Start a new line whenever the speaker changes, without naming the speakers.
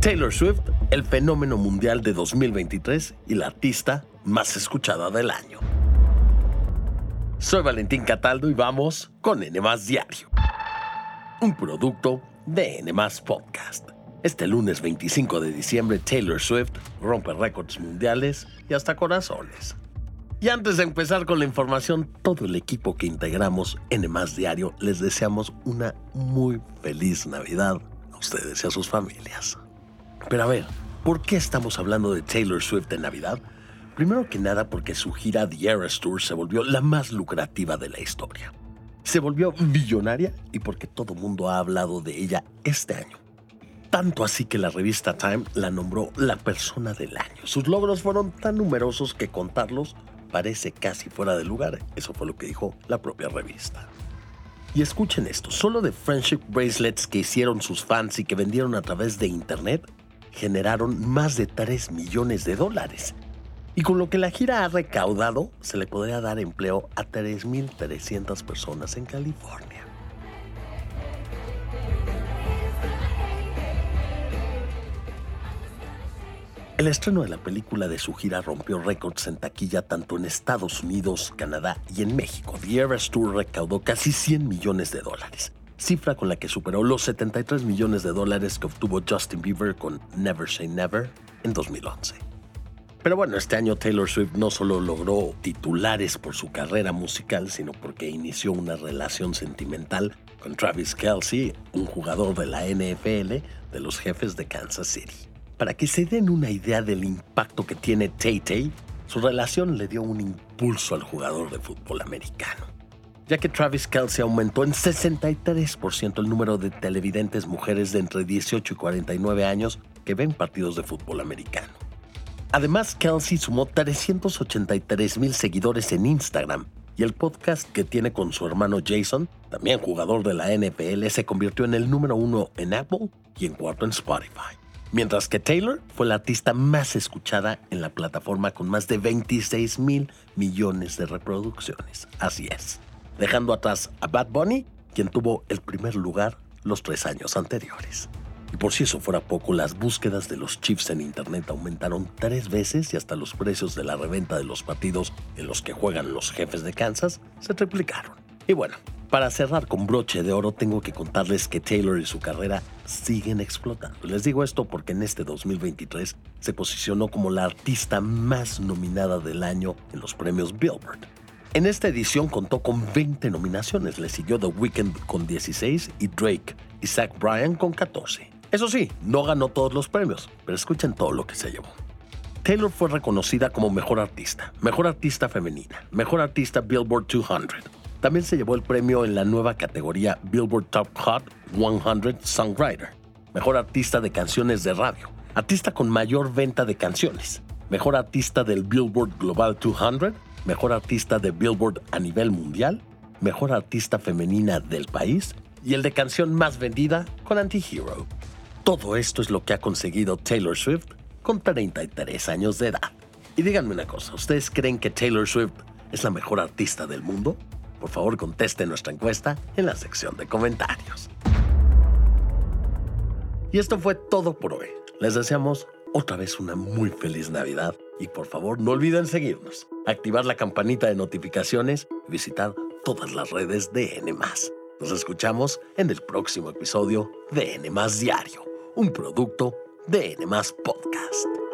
Taylor Swift, el fenómeno mundial de 2023 y la artista más escuchada del año. Soy Valentín Cataldo y vamos con N Diario, un producto de N Podcast. Este lunes 25 de diciembre, Taylor Swift rompe récords mundiales y hasta corazones. Y antes de empezar con la información, todo el equipo que integramos en Más Diario les deseamos una muy feliz Navidad a ustedes y a sus familias. Pero a ver, ¿por qué estamos hablando de Taylor Swift en Navidad? Primero que nada porque su gira The Eras Tour se volvió la más lucrativa de la historia. Se volvió billonaria y porque todo mundo ha hablado de ella este año. Tanto así que la revista Time la nombró la persona del año. Sus logros fueron tan numerosos que contarlos parece casi fuera de lugar. Eso fue lo que dijo la propia revista. Y escuchen esto, solo de friendship bracelets que hicieron sus fans y que vendieron a través de internet, generaron más de 3 millones de dólares. Y con lo que la gira ha recaudado, se le podría dar empleo a 3.300 personas en California. El estreno de la película de su gira rompió récords en taquilla tanto en Estados Unidos, Canadá y en México. The Eras Tour recaudó casi 100 millones de dólares cifra con la que superó los 73 millones de dólares que obtuvo Justin Bieber con Never Say Never en 2011. Pero bueno, este año Taylor Swift no solo logró titulares por su carrera musical, sino porque inició una relación sentimental con Travis Kelsey, un jugador de la NFL de los jefes de Kansas City. Para que se den una idea del impacto que tiene Tay Tay, su relación le dio un impulso al jugador de fútbol americano ya que Travis Kelsey aumentó en 63% el número de televidentes mujeres de entre 18 y 49 años que ven partidos de fútbol americano. Además, Kelsey sumó 383 mil seguidores en Instagram y el podcast que tiene con su hermano Jason, también jugador de la NFL, se convirtió en el número uno en Apple y en cuarto en Spotify. Mientras que Taylor fue la artista más escuchada en la plataforma con más de 26 mil millones de reproducciones. Así es dejando atrás a Bad Bunny, quien tuvo el primer lugar los tres años anteriores. Y por si eso fuera poco, las búsquedas de los Chiefs en Internet aumentaron tres veces y hasta los precios de la reventa de los partidos en los que juegan los jefes de Kansas se triplicaron. Y bueno, para cerrar con broche de oro, tengo que contarles que Taylor y su carrera siguen explotando. Les digo esto porque en este 2023 se posicionó como la artista más nominada del año en los premios Billboard. En esta edición contó con 20 nominaciones, le siguió The Weeknd con 16 y Drake y Zach Bryan con 14. Eso sí, no ganó todos los premios, pero escuchen todo lo que se llevó. Taylor fue reconocida como mejor artista, mejor artista femenina, mejor artista Billboard 200. También se llevó el premio en la nueva categoría Billboard Top Hot 100 Songwriter, mejor artista de canciones de radio, artista con mayor venta de canciones, mejor artista del Billboard Global 200 mejor artista de Billboard a nivel mundial, mejor artista femenina del país y el de canción más vendida con Anti-Hero. Todo esto es lo que ha conseguido Taylor Swift con 33 años de edad. Y díganme una cosa, ¿ustedes creen que Taylor Swift es la mejor artista del mundo? Por favor, conteste nuestra encuesta en la sección de comentarios. Y esto fue todo por hoy. Les deseamos otra vez una muy feliz Navidad y por favor no olviden seguirnos, activar la campanita de notificaciones y visitar todas las redes de N. Nos escuchamos en el próximo episodio de N Diario, un producto de N Podcast.